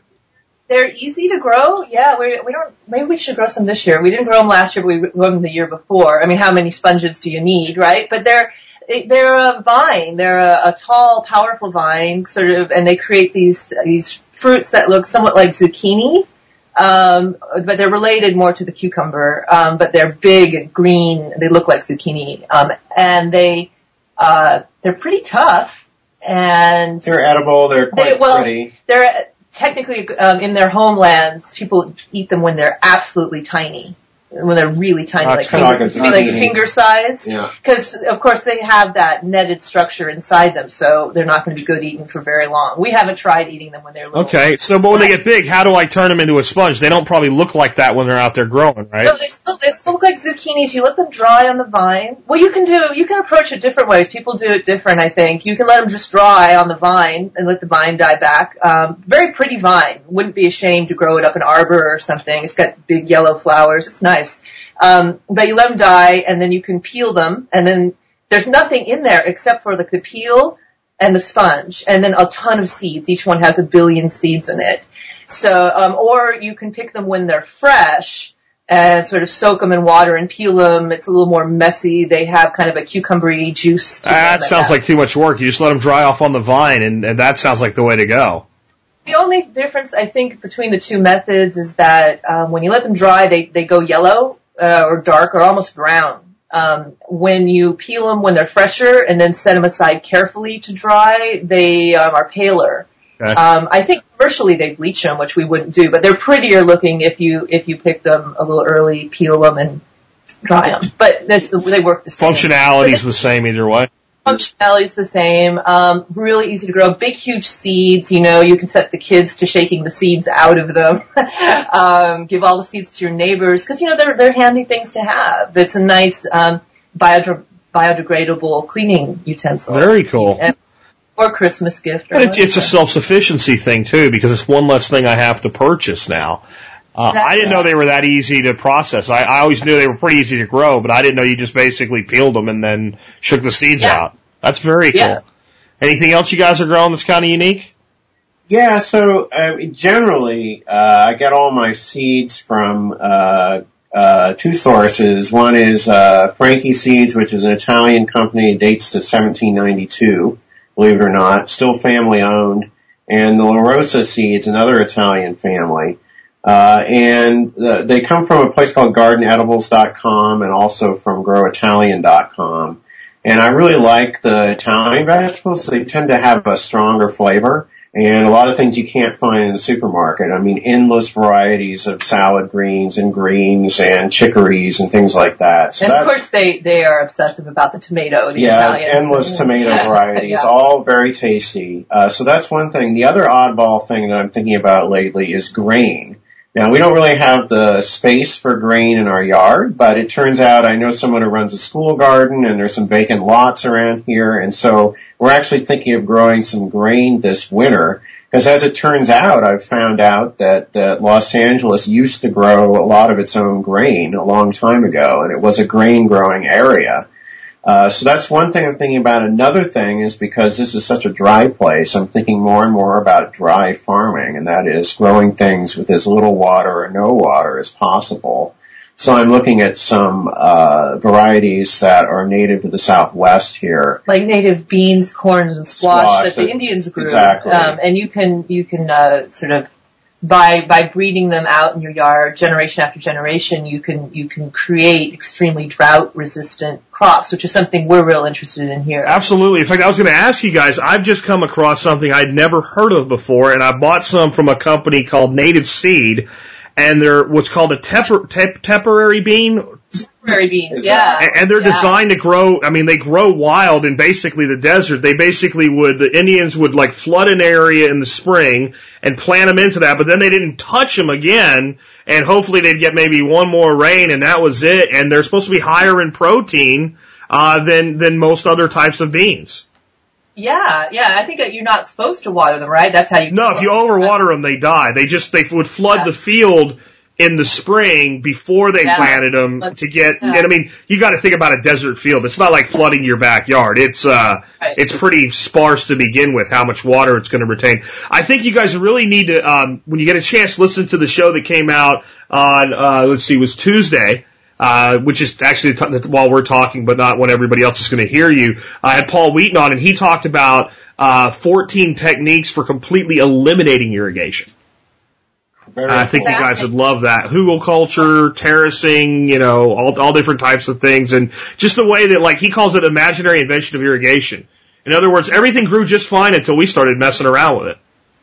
they're easy to grow. Yeah, we we don't. Maybe we should grow some this year. We didn't grow them last year, but we grew them the year before. I mean, how many sponges do you need, right? But they're they're a vine. They're a, a tall, powerful vine, sort of, and they create these these fruits that look somewhat like zucchini. Um, but they're related more to the cucumber. Um, but they're big and green. They look like zucchini. Um, and they Uh, they're pretty tough and They're edible. They're quite they, well, pretty. they're technically um, in their homelands. People eat them when they're absolutely tiny, when they're really tiny, like it's kinda like finger, a like zucchini. finger sized. Yeah. Because of course they have that netted structure inside them, so they're not going to be good eaten for very long. We haven't tried eating them when they're little. Okay, so but when they get big, how do I turn them into a sponge? They don't probably look like that when they're out there growing, So right? they still they still look like zucchinis. You let them dry on the vine. Well, you can do you can approach it different ways. People do it different. I think you can let them just dry on the vine and let the vine die back. Um, very pretty vine. Wouldn't be ashamed to grow it up an arbor or something. It's got big yellow flowers. It's nice. Um, but you let them die and then you can peel them and then there's nothing in there except for the peel and the sponge and then a ton of seeds. Each one has a billion seeds in it. So, um, or you can pick them when they're fresh and sort of soak them in water and peel them. It's a little more messy. They have kind of a cucumbery juice. To them That sounds like too much work. You just let them dry off on the vine, and, and that sounds like the way to go. The only difference I think between the two methods is that um, when you let them dry, they they go yellow uh, or dark or almost brown. Um, when you peel them when they're fresher and then set them aside carefully to dry, they um, are paler. Okay. Um, I think commercially they bleach them, which we wouldn't do, but they're prettier looking if you if you pick them a little early, peel them and dry them. But this, they work the same. Functionality is the same either way. Functionality's the same. Um, really easy to grow. Big, huge seeds. You know, you can set the kids to shaking the seeds out of them. um, give all the seeds to your neighbors because you know they're they're handy things to have. It's a nice um, biodra- biodegradable cleaning utensil. Very cool. And- or Christmas gift. Or And it's, it's a self-sufficiency thing too, because it's one less thing I have to purchase now. Uh, I didn't know they were that easy to process. I, I always knew they were pretty easy to grow, but I didn't know you just basically peeled them and then shook the seeds Yeah. out. That's very cool. Yeah. Anything else you guys are growing that's kind of unique? Yeah, so uh, generally, uh, I get all my seeds from uh, uh, two sources. One is uh, Franchi Seeds, which is an Italian company, it dates to 1792, believe it or not, still family owned, and the La Rosa Seeds, another Italian family. Uh, and uh, they come from a place called GardenEdibles.com and also from GrowItalian.com. And I really like the Italian vegetables. They tend to have a stronger flavor and a lot of things you can't find in the supermarket. I mean, endless varieties of salad greens and greens and chicories and things like that. So And of course, they they are obsessive about the tomato. The yeah, Italians. endless tomato varieties, Yeah. all very tasty. Uh, so that's one thing. The other oddball thing that I'm thinking about lately is grain. Now we don't really have the space for grain in our yard, but it turns out I know someone who runs a school garden and there's some vacant lots around here and so we're actually thinking of growing some grain this winter because as it turns out I've found out that, that Los Angeles used to grow a lot of its own grain a long time ago and it was a grain growing area. Uh, so that's one thing I'm thinking about. Another thing is because this is such a dry place, I'm thinking more and more about dry farming, and that is growing things with as little water or no water as possible. So I'm looking at some uh, varieties that are native to the Southwest here. like native beans, corns, and squash, Squash, that the Indians grew. exactly. Um, and you can you can uh, sort of by by breeding them out in your yard, generation after generation, you can you can create extremely drought resistant crops, which is something we're real interested in here. Absolutely. In fact, I was going to ask you guys, I've just come across something I'd never heard of before, and I bought some from a company called Native Seed, and they're what's called a tep, tepary bean, Prairie beans, yeah, and and they're yeah. designed to grow. I mean, they grow wild in basically the desert. They basically would the Indians would like flood an area in the spring and plant them into that, but then they didn't touch them again. And hopefully they'd get maybe one more rain, and that was it. And they're supposed to be higher in protein uh, than than most other types of beans. Yeah, yeah. I think that you're not supposed to water them, right? That's how you. No, if you overwater them, they die. They just they would flood Yeah. the field in the spring before they Yeah. planted them to get. yeah. And I mean, you got to think about a desert field. It's not like flooding your backyard. It's uh, Right. it's pretty sparse to begin with. How much water it's going to retain. I think you guys really need to um, when you get a chance, listen to the show that came out on uh, let's see, it was Tuesday. Uh, which is actually t- while we're talking, but not when everybody else is going to hear you. I had Paul Wheaton on, and he talked about uh, 14 techniques for completely eliminating irrigation. Very I think you guys would love that. Hugelkultur, terracing, you know, all, all different types of things. And just the way that, like, he calls it imaginary invention of irrigation. In other words, everything grew just fine until we started messing around with it.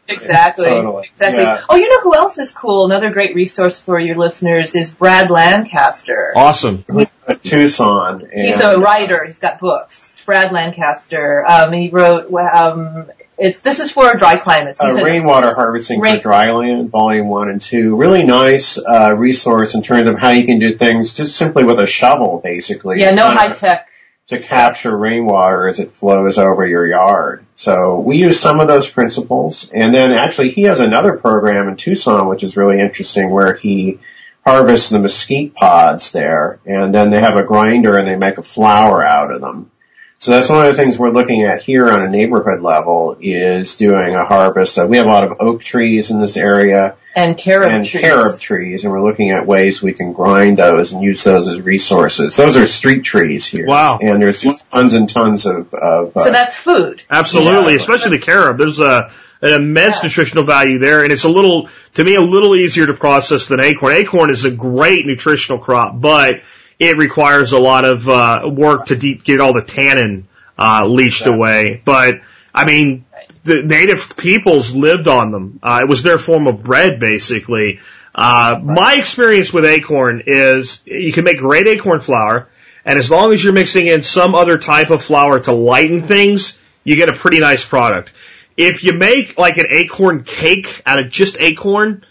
Exactly. Totally. Exactly. Yeah. Oh, you know who else is cool? Another great resource for your listeners is Brad Lancaster. Awesome. He's at Tucson. And, He's a writer. He's got books. Brad Lancaster. Um, he wrote. Um, it's this is for a dry climates. uh, rainwater harvesting Rain- for dryland, volume one and two. Really nice uh, resource in terms of how you can do things just simply with a shovel, basically. yeah, no high tech. To capture rainwater as it flows over your yard. So we use some of those principles, and then actually he has another program in Tucson which is really interesting, where he harvests the mesquite pods there, and then they have a grinder and they make a flour out of them. So that's one of the things we're looking at here on a neighborhood level is doing a harvest. Uh, we have a lot of oak trees in this area And carob and trees. carob trees, and we're looking at ways we can grind those and use those as resources. Those are street trees here. Wow. And there's just tons and tons of, of uh, So that's food. Absolutely, Yeah. especially the carob. There's a an immense Yeah. nutritional value there, and it's a little, to me, a little easier to process than acorn. Acorn is a great nutritional crop, but it requires a lot of uh, work to deep, get all the tannin uh, leached Exactly. away. But I mean, the native peoples lived on them. Uh, it was their form of bread, basically. Uh, my experience with acorn is you can make great acorn flour, and as long as you're mixing in some other type of flour to lighten things, you get a pretty nice product. If you make like an acorn cake out of just acorn,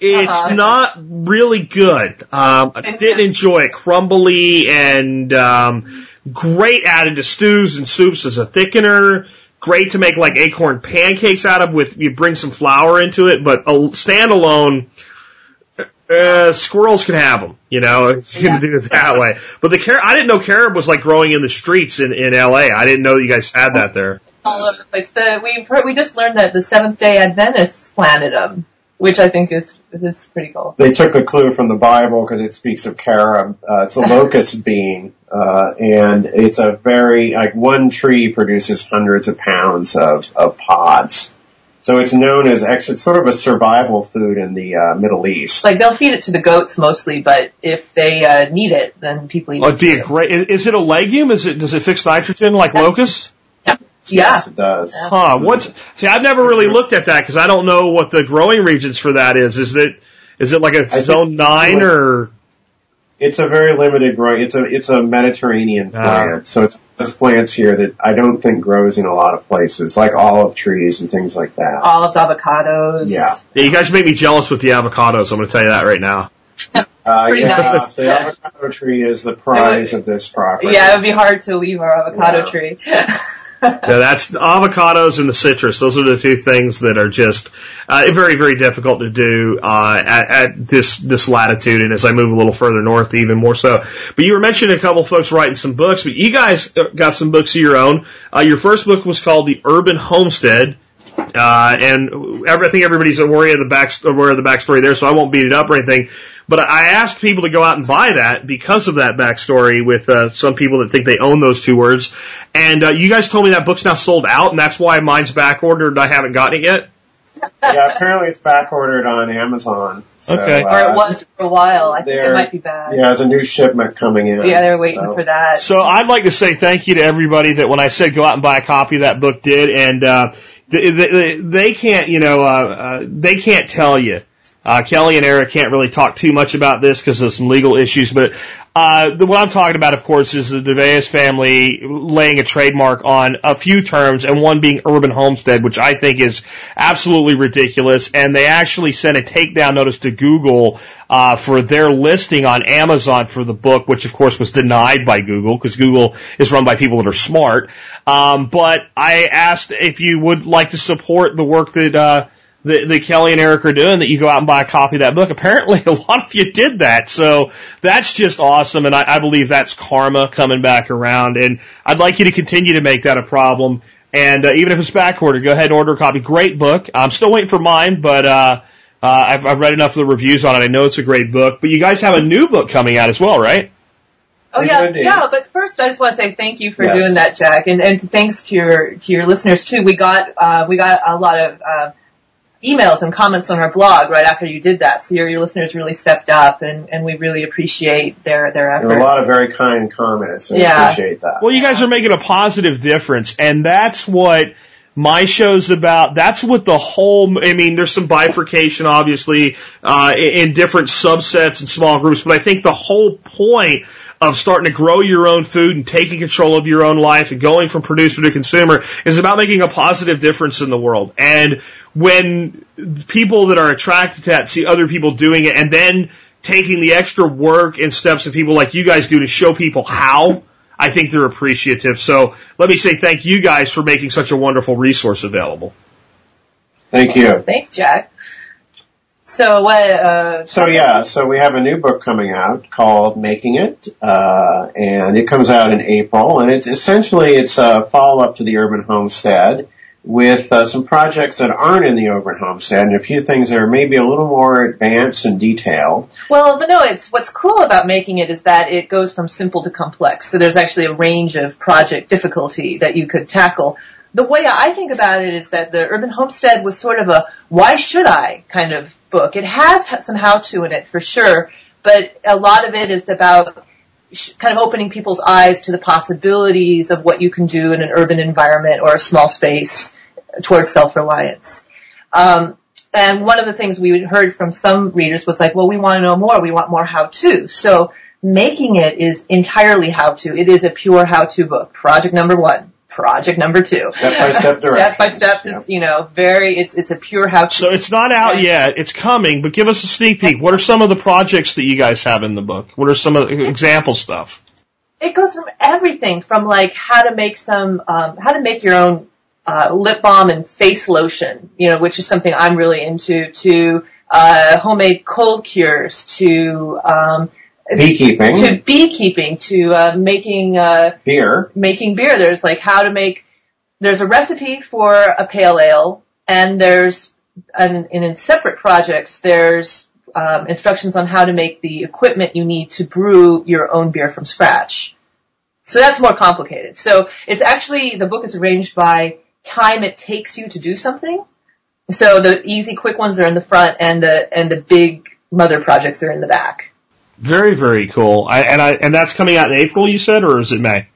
it's Uh-huh. not really good. Um, I didn't enjoy it. Crumbly and um, great added to stews and soups as a thickener. Great to make like acorn pancakes out of with you bring some flour into it, but a standalone. Uh, squirrels can have them, you know, if you can do it that way. But the car, I didn't know carob was like growing in the streets in, in LA. I didn't know you guys had that there. all over the place. The, we've heard, we just learned that the Seventh Day Adventists planted them, which I think is is pretty cool. they took the clue from the Bible because it speaks of carob. Uh, it's a locust bean, uh, and it's a very like one tree produces hundreds of pounds of of pods. So it's known as actually it's sort of a survival food in the uh, Middle East. Like they'll feed it to the goats mostly, but if they uh, need it, then people eat Oh, it. it'd be a great. Is, is it a legume? Is it? Does it fix nitrogen like Yes. locust? Yeah. Yes, it does. Huh? What's? See, I've never really looked at that because I don't know what the growing regions for that is. Is it? Is it like a zone nine or? It's a very limited growing. It's a it's a Mediterranean Ah. plant. So it's this plants here that I don't think grows in a lot of places, like olive trees and things like that. Olives, avocados. Yeah. Yeah, you guys make me jealous with the avocados. I'm going to tell you that right now. Uh, pretty yeah, nice. the avocado tree is the prize of this property. Yeah, it would be hard to leave our avocado Yeah. tree. That's avocados and the citrus. Those are the two things that are just uh, very, very difficult to do uh, at, at this this latitude, and as I move a little further north, even more so. But you were mentioning a couple of folks writing some books, but you guys uh, got some books of your own. Uh, your first book was called The Urban Homestead. Uh, and every- I think everybody's aware of the back, aware of the backstory there, so I won't beat it up or anything. But I asked people to go out and buy that because of that backstory with uh, some people that think they own those two words. And uh, you guys told me that book's now sold out, and that's why mine's back ordered. and I haven't gotten it yet. yeah, apparently it's back ordered on Amazon. So, Okay. or uh, it was for a while. I think it might be back. Yeah, there's a new shipment coming in. Yeah, they're waiting so. for that. So I'd like to say thank you to everybody that when I said go out and buy a copy of that book did, and uh, they, they, they can't, you know, uh, uh, they can't tell you. Uh, Kelly and Erik can't really talk too much about this because of some legal issues, but uh, the, what I'm talking about, of course, is the Dervaes family laying a trademark on a few terms, and one being urban homestead, which I think is absolutely ridiculous. And they actually sent a takedown notice to Google uh, for their listing on Amazon for the book, which of course was denied by Google because Google is run by people that are smart. Um, but I asked if you would like to support the work that. Uh, that, that Kelly and Erik are doing that you go out and buy a copy of that book. Apparently a lot of you did that. So that's just awesome. And I, I believe that's karma coming back around. And I'd like you to continue to make that a problem. And uh, even if it's back ordered, go ahead and order a copy. Great book. I'm still waiting for mine, but, uh, uh, I've, I've read enough of the reviews on it. I know it's a great book, but you guys have a new book coming out as well, right? Oh yeah, indeed. yeah. But first, I just want to say thank you for Yes. doing that, Jack, and and thanks to your to your listeners too. We got uh, we got a lot of uh, emails and comments on our blog right after you did that. So your, your listeners really stepped up and, and we really appreciate their, their efforts. There were a lot of very kind comments. and I Yeah. appreciate that. Well, you guys are making a positive difference, and that's what my show's about. That's what the whole. I mean, there's some bifurcation, obviously, uh, in different subsets and small groups, but I think the whole point of starting to grow your own food and taking control of your own life and going from producer to consumer is about making a positive difference in the world. And when people that are attracted to that see other people doing it and then taking the extra work and steps that people like you guys do to show people how, I think they're appreciative. So let me say thank you guys for making such a wonderful resource available. Thank you. Thanks, Jack. So what, uh, So yeah, so we have a new book coming out called Making It, uh, and it comes out in April, and it's essentially it's a follow up to the Urban Homestead with uh, some projects that aren't in the Urban Homestead and a few things that are maybe a little more advanced and detailed. Well, but no, it's what's cool about making it is that it goes from simple to complex. So there's actually a range of project difficulty that you could tackle. The way I think about it is that the Urban Homestead was sort of a why should I kind of book. It has some how to in it for sure, but a lot of it is about kind of opening people's eyes to the possibilities of what you can do in an urban environment or a small space towards self-reliance. Um, and one of the things we heard from some readers was like, well, we want to know more. We want more how-to. So making it is entirely how-to. It is a pure how-to book. Project number one. Project number two. Step-by-step direct. Step by step directions. is, you know, very, it's, it's a pure how-to. So it's not out yet. It's coming, but give us a sneak peek. What are some of the projects that you guys have in the book? What are some of the example stuff? it goes from everything from like how to make some um, how to make your own uh, lip balm and face lotion, you know, which is something I'm really into, to uh, homemade cold cures, to um, Beekeeping, to beekeeping, to uh, making uh, beer, making beer. There's like how to make. There's a recipe for a pale ale, and there's and, and in separate projects there's um, instructions on how to make the equipment you need to brew your own beer from scratch. So that's more complicated. So it's actually the book is arranged by time it takes you to do something. So the easy, quick ones are in the front, and the and the big mother projects are in the back. Very, very cool. I, and I, and that's coming out in April, you said, or is it May?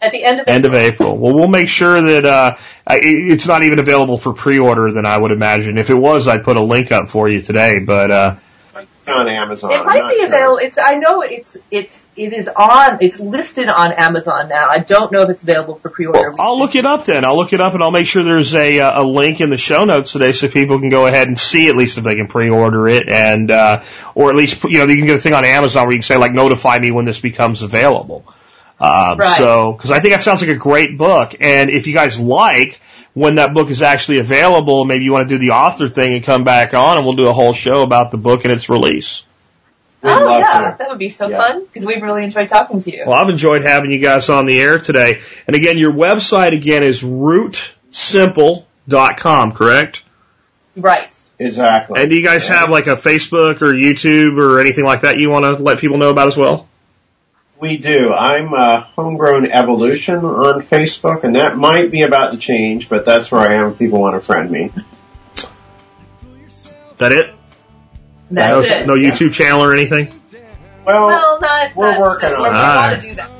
At the end of End of April. Well, we'll make sure that, uh, it- it's not even available for pre-order then I would imagine. If it was, I'd put a link up for you today, but, uh, on Amazon. It might be sure. available. It's I know it's it's it is on. It's listed on Amazon now. I don't know if it's available for pre-order. Well, I'll look it up then. I'll look it up and I'll make sure there's a uh, a link in the show notes today so people can go ahead and see at least if they can pre-order it and uh, or at least you know you can get a thing on Amazon where you can say like notify me when this becomes available. Um, Right. So because I think that sounds like a great book and if you guys like when that book is actually available, maybe you want to do the author thing and come back on and we'll do a whole show about the book and its release. We'd oh yeah, to. that would be so Yeah. fun because we've really enjoyed talking to you. Well, I've enjoyed having you guys on the air today. And again, your website again is rootsimple.com, correct? right. Exactly. And do you guys have like a Facebook or YouTube or anything like that you want to let people know about as well? We do. I'm uh, Homegrown Evolution on Facebook, and that might be about to change, but that's where I am if people want to friend me. That it? That's no, it. no YouTube channel or anything? Well, Well, no, it's We're not. working so on we it. want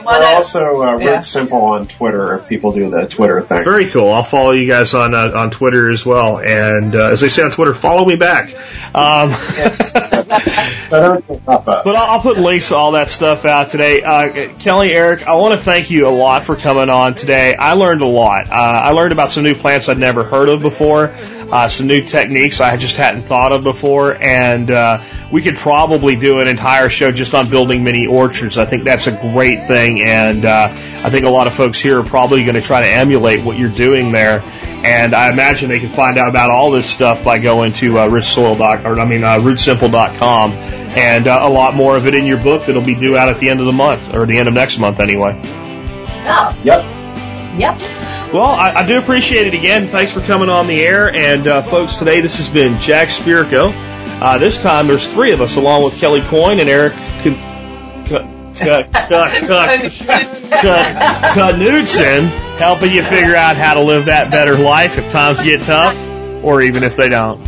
You we're want to. also uh, Yeah. Root Simple on Twitter if people do the Twitter thing. Very cool. I'll follow you guys on uh, on Twitter as well. And uh, as they say on Twitter, follow me back. Um, But I don't pop up. But I'll, I'll put links to all that stuff out today. Uh, Kelly, Erik, I want to thank you a lot for coming on today. I learned a lot. Uh, I learned about some new plants I'd never heard of before, uh, some new techniques I just hadn't thought of before, and uh, we could probably do an entire show just on building mini orchards. I think that's a great thing, and uh, I think a lot of folks here are probably going to try to emulate what you're doing there. And I imagine they can find out about all this stuff by going to uh, richsoil dot or I mean uh, rootsimple.com, and uh, a lot more of it in your book that'll be due out at the end of the month or the end of next month anyway. Oh, Yep. yep. Well, I, I, do appreciate it again. Thanks for coming on the air. And, uh, folks, today this has been Jack Spirko. Uh, this time there's three of us, along with Kelly Coyne and Erik Knutzen, helping you figure out how to live that better life if times get tough or even if they don't.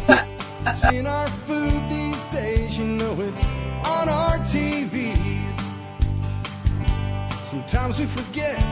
Sometimes we forget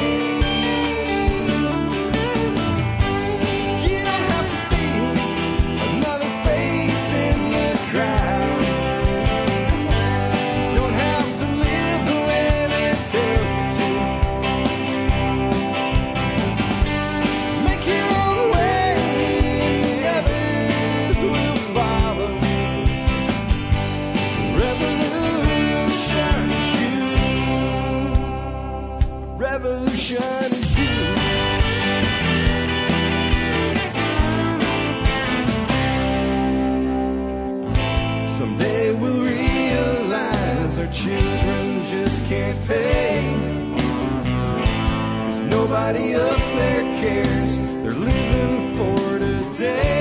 pay. Cause nobody up there cares. They're living for today.